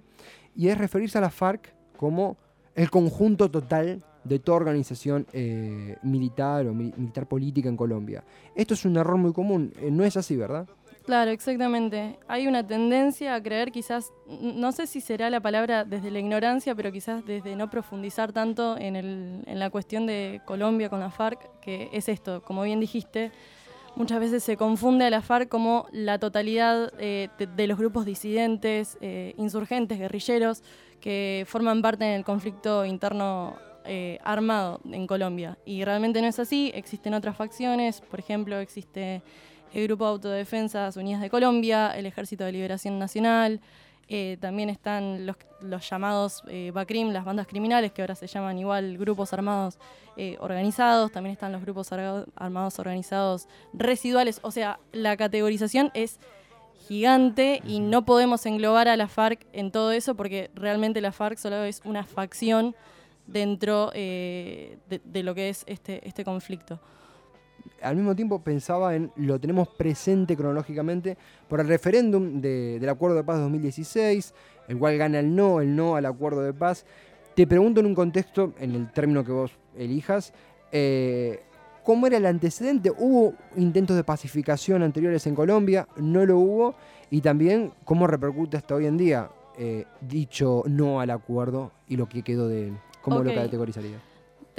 y es referirse a la FARC como el conjunto total de toda organización eh, militar o mi- militar política en Colombia. Esto es un error muy común, eh, no es así, ¿verdad? Claro, exactamente. Hay una tendencia a creer quizás, no sé si será la palabra desde la ignorancia, pero quizás desde no profundizar tanto en, el- la cuestión de Colombia con la FARC, que es esto, como bien dijiste, muchas veces se confunde a la FARC como la totalidad eh, de, los grupos disidentes, eh, insurgentes, guerrilleros, que forman parte en el conflicto interno eh, armado en Colombia. Y realmente no es así, existen otras facciones, por ejemplo, existe el Grupo de Autodefensas Unidas de Colombia, el Ejército de Liberación Nacional, eh, también están los, los llamados eh, BACRIM, las bandas criminales, que ahora se llaman igual grupos armados eh, organizados, también están los grupos armados organizados residuales, o sea, la categorización es gigante y no podemos englobar a la FARC en todo eso porque realmente la FARC solo es una facción dentro de, de lo que es este, este conflicto. Al mismo tiempo pensaba en, lo tenemos presente cronológicamente por el referéndum de- del Acuerdo de Paz de 2016, el cual gana el no, el no al Acuerdo de Paz. Te pregunto en un contexto, en el término que vos elijas, eh, ¿cómo era el antecedente? ¿Hubo intentos de pacificación anteriores en Colombia? ¿No lo hubo? Y también, ¿cómo repercute hasta hoy en día eh, dicho no al acuerdo y lo que quedó de él? ¿Cómo lo categorizaría?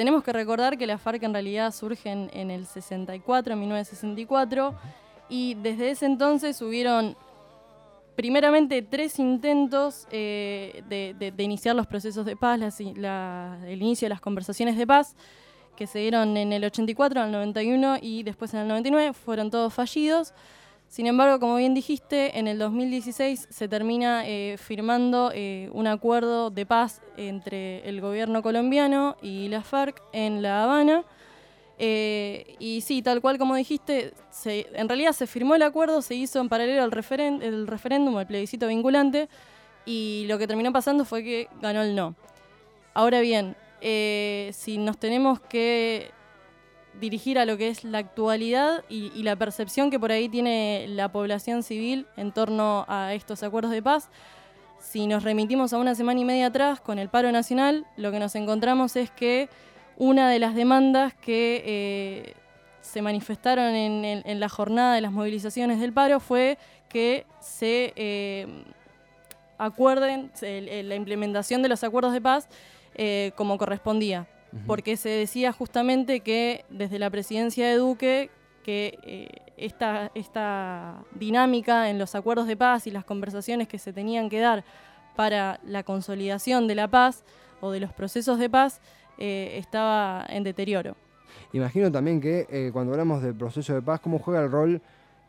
Tenemos que recordar que la FARC en realidad surge en, el 64, en 1964, y desde ese entonces hubieron primeramente tres intentos eh, de, iniciar los procesos de paz, el inicio de las conversaciones de paz, que se dieron en el 84, en el 91 y después en el 99, fueron todos fallidos. Sin embargo, como bien dijiste, en el 2016 se termina eh, firmando eh, un acuerdo de paz entre el gobierno colombiano y la FARC en La Habana. Eh, y sí, tal cual como dijiste, en realidad se firmó el acuerdo, se hizo en paralelo al referéndum, el plebiscito vinculante, y lo que terminó pasando fue que ganó el no. Ahora bien, si nos tenemos que dirigir a lo que es la actualidad y, la percepción que por ahí tiene la población civil en torno a estos acuerdos de paz. Si nos remitimos a una semana y media atrás con el paro nacional, lo que nos encontramos es que una de las demandas que eh, se manifestaron en, en- la jornada de las movilizaciones del paro fue que se eh, acuerden el- la implementación de los acuerdos de paz eh, como correspondía porque se decía justamente que desde la presidencia de Duque que eh, esta, esta dinámica en los acuerdos de paz y las conversaciones que se tenían que dar para la consolidación de la paz o de los procesos de paz eh, estaba en deterioro. Imagino también que eh, cuando hablamos del proceso de paz, cómo juega el rol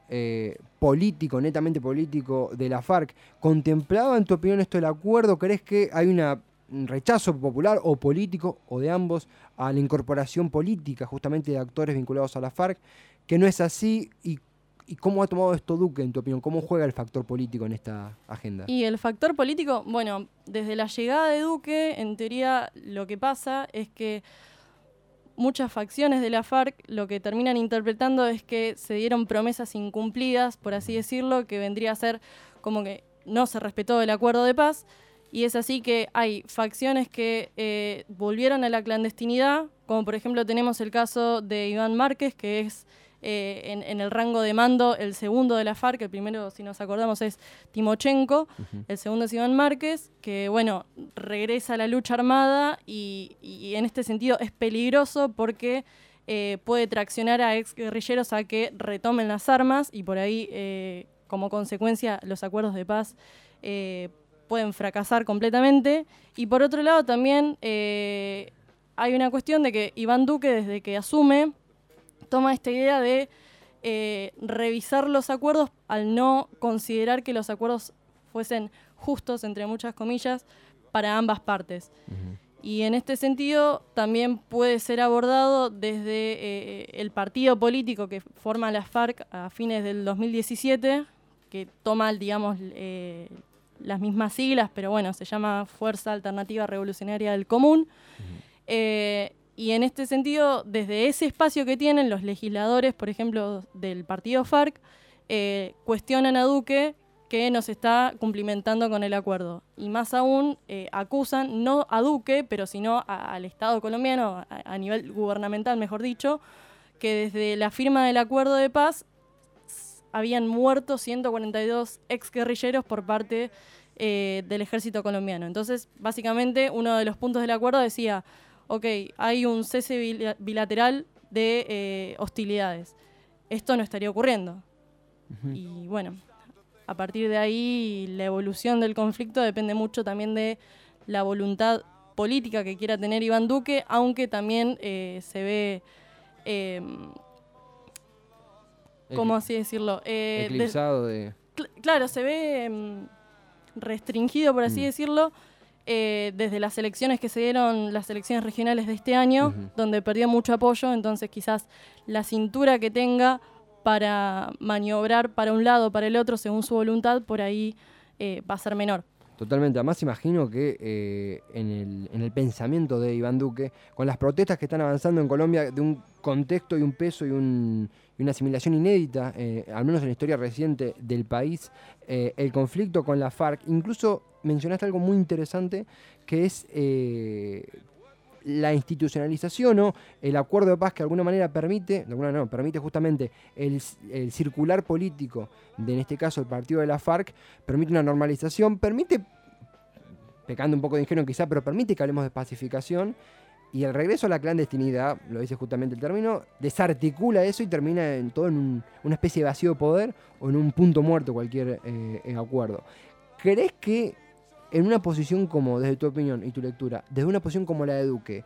eh, político, netamente político de la FARC, ¿contemplaba en tu opinión esto el acuerdo? ¿Crees que hay una, un rechazo popular o político o de ambos a la incorporación política justamente de actores vinculados a la FARC? Que no es así y, y cómo ha tomado esto Duque en tu opinión, cómo juega el factor político en esta agenda. Y el factor político, bueno, desde la llegada de Duque, en teoría lo que pasa es que muchas facciones de la FARC lo que terminan interpretando es que se dieron promesas incumplidas, por así decirlo, que vendría a ser como que no se respetó el acuerdo de paz. Y es así que hay facciones que eh, volvieron a la clandestinidad, como por ejemplo tenemos el caso de Iván Márquez, que es eh, en, en el rango de mando el segundo de la FARC, el primero, si nos acordamos, es Timochenko, el segundo es Iván Márquez, que bueno, regresa a la lucha armada y, y en este sentido es peligroso porque eh, puede traccionar a ex guerrilleros a que retomen las armas y por ahí, eh, como consecuencia, los acuerdos de paz eh, pueden fracasar completamente. Y por otro lado, también eh, hay una cuestión de que Iván Duque, desde que asume, toma esta idea de eh, revisar los acuerdos al no considerar que los acuerdos fuesen justos, entre muchas comillas, para ambas partes. Y en este sentido también puede ser abordado desde eh, el partido político que forma la FARC a fines del 2017, que toma, digamos, eh, las mismas siglas, pero bueno, se llama Fuerza Alternativa Revolucionaria del Común. Eh, y en este sentido, desde ese espacio que tienen los legisladores, por ejemplo, del partido FARC, eh, cuestionan a Duque que no se está cumplimentando con el acuerdo. Y más aún, eh, acusan no a Duque, pero sino a- al Estado colombiano, a, a nivel gubernamental, mejor dicho, que desde la firma del acuerdo de paz habían muerto 142 exguerrilleros por parte eh, del ejército colombiano. Entonces, básicamente, uno de los puntos del acuerdo decía, ok, hay un cese bila- bilateral de eh, hostilidades. Esto no estaría ocurriendo. Y bueno, a partir de ahí la evolución del conflicto depende mucho también de la voluntad política que quiera tener Iván Duque, aunque también eh, se ve, eh, ¿cómo Eclip- así decirlo? Eh, de- Eclipsado de... Cl- claro, se ve mm, restringido, por así Mm. decirlo, eh, desde las elecciones que se dieron, las elecciones regionales de este año, donde perdió mucho apoyo, entonces quizás la cintura que tenga para maniobrar para un lado, para el otro, según su voluntad, por ahí eh, va a ser menor. Totalmente. Además, imagino que eh, en, el, en el pensamiento de Iván Duque, con las protestas que están avanzando en Colombia, de un contexto y un peso y, un- una asimilación inédita, eh, al menos en la historia reciente del país, eh, el conflicto con la FARC, incluso mencionaste algo muy interesante, que es eh, la institucionalización o el acuerdo de paz que de alguna manera permite, de alguna no, permite justamente el, el circular político de, en este caso, el partido de la FARC, permite una normalización, permite, pecando un poco de ingenuo quizá, pero permite que hablemos de pacificación y el regreso a la clandestinidad, lo dice justamente el término, desarticula eso y termina en todo en un- una especie de vacío de poder o en un punto muerto cualquier eh, eh, acuerdo. ¿Crees que en una posición como, desde tu opinión y tu lectura, desde una posición como la de Duque,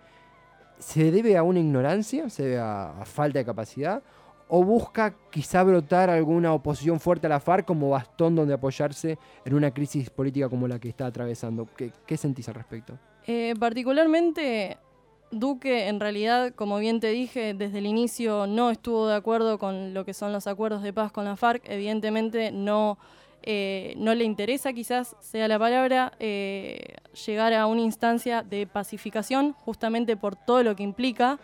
se debe a una ignorancia, se debe a, a falta de capacidad, o busca quizá brotar alguna oposición fuerte a la FARC como bastón donde apoyarse en una crisis política como la que está atravesando? ¿Qué, qué sentís al respecto? Eh, particularmente, Duque, en realidad, como bien te dije, desde el inicio no estuvo de acuerdo con lo que son los acuerdos de paz con la FARC. Evidentemente, no, eh, no le interesa, quizás sea la palabra, eh, llegar a una instancia de pacificación, justamente por todo lo que implica.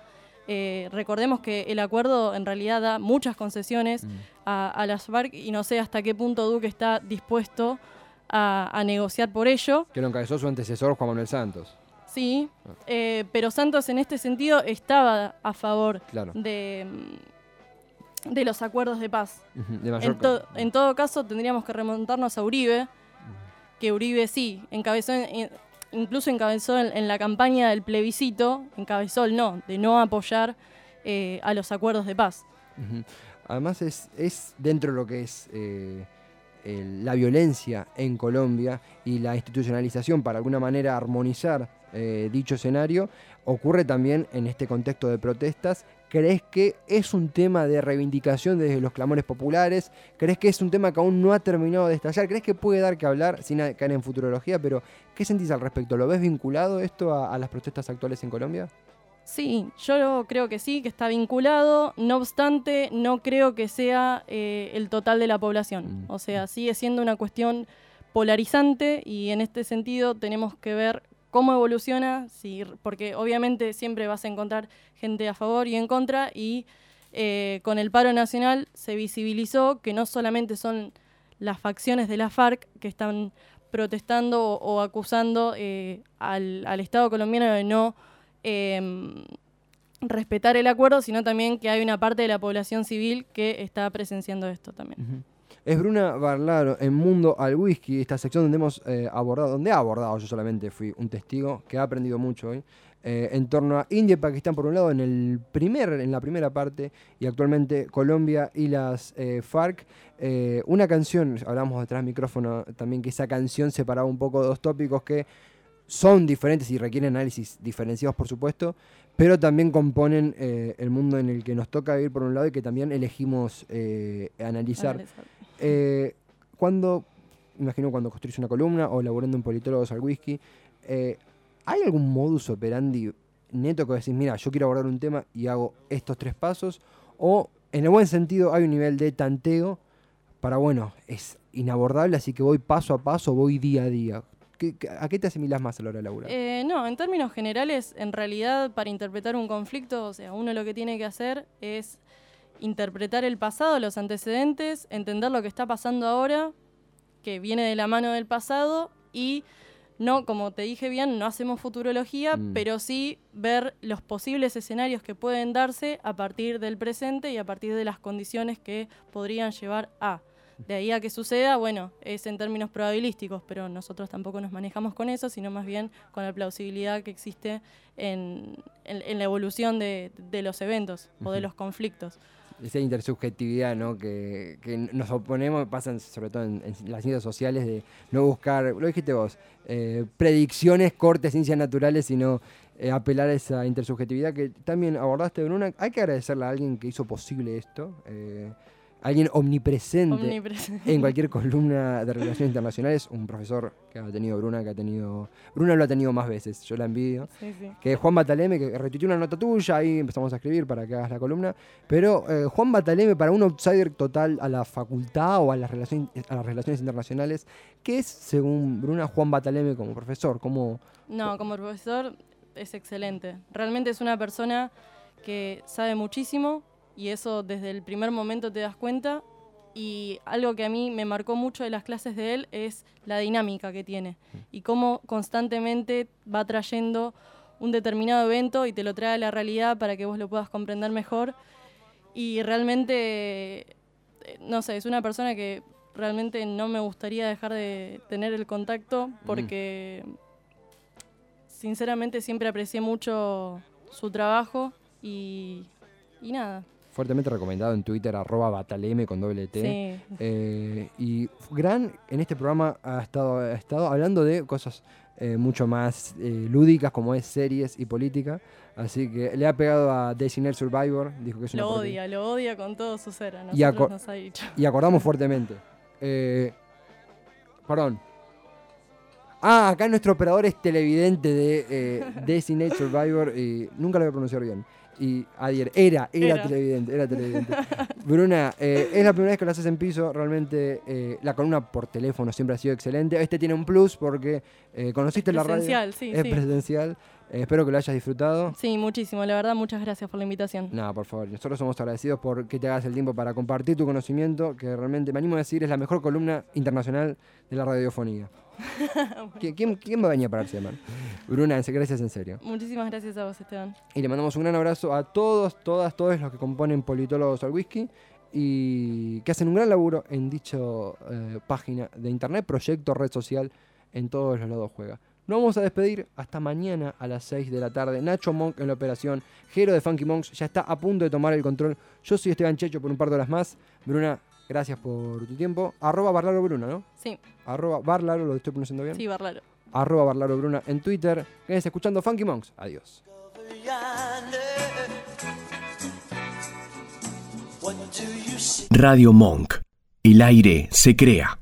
Eh, recordemos que el acuerdo en realidad da muchas concesiones a, a las FARC y no sé hasta qué punto Duque está dispuesto a, a negociar por ello. Que lo encabezó su antecesor Juan Manuel Santos. Sí, eh, pero Santos en este sentido estaba a favor Claro. de, mm, de los acuerdos de paz. De En, mayor to- en todo caso, tendríamos que remontarnos a Uribe, que Uribe sí, encabezó, en- incluso encabezó en, en la campaña del plebiscito, encabezó el no, de no apoyar eh, a los acuerdos de paz. Además es, es dentro de lo que es eh, la violencia en Colombia y la institucionalización para alguna manera armonizar eh, dicho escenario, ocurre también en este contexto de protestas ¿Crees que es un tema de reivindicación desde los clamores populares? ¿Crees que es un tema que aún no ha terminado de estallar? ¿Crees que puede dar que hablar sin caer en futurología? Pero, ¿qué sentís al respecto? ¿Lo ves vinculado esto a las protestas actuales en Colombia? Sí, yo creo que sí, que está vinculado. No obstante, no creo que sea eh, el total de la población. Mm. O sea, sigue siendo una cuestión polarizante y en este sentido tenemos que ver cómo evoluciona, si, porque obviamente siempre vas a encontrar gente a favor y en contra y eh, con el paro nacional se visibilizó que no solamente son las facciones de la FARC que están protestando o, o acusando eh, al, al Estado colombiano de no em, respetar el acuerdo, sino también que hay una parte de la población civil que está presenciando esto también. Es Bruna Barlaro en Mundo al Whisky, esta sección donde hemos eh, abordado, donde ha abordado, yo solamente fui un testigo que ha aprendido mucho hoy, eh, en torno a India y Pakistán por un lado en, el primer, en la primera parte y actualmente Colombia y las eh, FARC. Una canción, hablamos detrás del micrófono también que esa canción separaba un poco dos tópicos que son diferentes y requieren análisis diferenciados por supuesto, pero también componen eh, el mundo en el que nos toca vivir por un lado y que también elegimos eh, analizar. Analizar. Eh, cuando, imagino cuando construís una columna o laburando en politólogos al whisky, ¿hay algún modus operandi neto que decís, mira, yo quiero abordar un tema y hago estos tres pasos? O, en el buen sentido, hay un nivel de tanteo para, bueno, es inabordable, así que voy paso a paso, voy día a día. ¿Qué- qué- ¿A qué te asimilas más a la hora de laburar? Eh, no, en términos generales, en realidad, para interpretar un conflicto, o sea, uno lo que tiene que hacer es interpretar el pasado, los antecedentes, entender lo que está pasando ahora, que viene de la mano del pasado, y no, como te dije bien, no hacemos futurología, Mm. pero sí ver los posibles escenarios que pueden darse a partir del presente y a partir de las condiciones que podrían llevar a. De ahí a que suceda, bueno, es en términos probabilísticos, pero nosotros tampoco nos manejamos con eso, sino más bien con la plausibilidad que existe en, en- en la evolución de, de los eventos o de los conflictos. esa intersubjetividad ¿no? que, que nos oponemos, pasan sobre todo en, en las ciencias sociales, de no buscar, lo dijiste vos, eh, predicciones, cortes, ciencias naturales, sino eh, apelar a esa intersubjetividad que también abordaste, Bruna. Hay que agradecerle a alguien que hizo posible esto, eh, alguien omnipresente, Omnipresente. en cualquier columna de relaciones internacionales, un profesor que ha tenido Bruna, que ha tenido... Bruna lo ha tenido más veces, yo la envidio Sí, sí. que Juan Bataleme, que retuiteó una nota tuya, ahí empezamos a escribir para que hagas la columna. Pero eh, Juan Bataleme, para un outsider total a la facultad o a las, relaciones, a las relaciones internacionales, ¿qué es, según Bruna, Juan Bataleme como profesor? ¿Cómo, No, como profesor es excelente. Realmente es una persona que sabe muchísimo y eso desde el primer momento te das cuenta. Y algo que a mí me marcó mucho de las clases de él es la dinámica que tiene y cómo constantemente va trayendo un determinado evento y te lo trae a la realidad para que vos lo puedas comprender mejor. Y realmente, eh, no sé, es una persona que realmente no me gustaría dejar de tener el contacto porque sinceramente siempre aprecié mucho su trabajo y, y nada. Fuertemente recomendado en Twitter, arroba Bataleme con doble T. Sí. Eh, y Gran en este programa ha estado, ha estado hablando de cosas eh, mucho más eh, lúdicas como es series y política. Así que le ha pegado a Designated Survivor, dijo que es Lo odia, lo odia con todo su ser. A Y nosotros aco- nos ha dicho. Y acordamos fuertemente. Eh, perdón. Ah, acá nuestro operador es televidente de <laughs> Designated Survivor y nunca lo voy a pronunciar bien. Y ayer, era, era, Era. televidente, era televidente. <laughs> Bruna, eh, es la primera vez que lo haces en piso, realmente eh, la columna por teléfono siempre ha sido excelente. Este tiene un plus porque eh, conociste la radio. Sí, es sí. presencial. Espero que lo hayas disfrutado. Sí, muchísimo. La verdad, muchas gracias por la invitación. No, por favor, nosotros somos agradecidos por que te hagas el tiempo para compartir tu conocimiento, que realmente, me animo a decir, es la mejor columna internacional de la radiofonía. <laughs> ¿Qui- ¿Quién, quién va a venir a pararse de mano? Bruna, gracias en serio. Muchísimas gracias a vos, Esteban. Y le mandamos un gran abrazo a todos, todas, todos los que componen Politólogos al Whisky y que hacen un gran laburo en dicho eh, página de internet, proyecto, red social, en todos los lados juega. Nos vamos a despedir hasta mañana a las 6 de la tarde. Nacho Monk en la operación. Jero de Funky Monks ya está a punto de tomar el control. Yo soy Esteban Checho por un par de horas más. Bruna, Gracias por tu tiempo. Arroba Barlaro Bruna, ¿no? Sí. Arroba Barlaro, ¿lo estoy pronunciando bien? Sí, Barlaro. Arroba Barlaro Bruna en Twitter. Quédense escuchando Funky Monks. Adiós. Radio Monk. El aire se crea.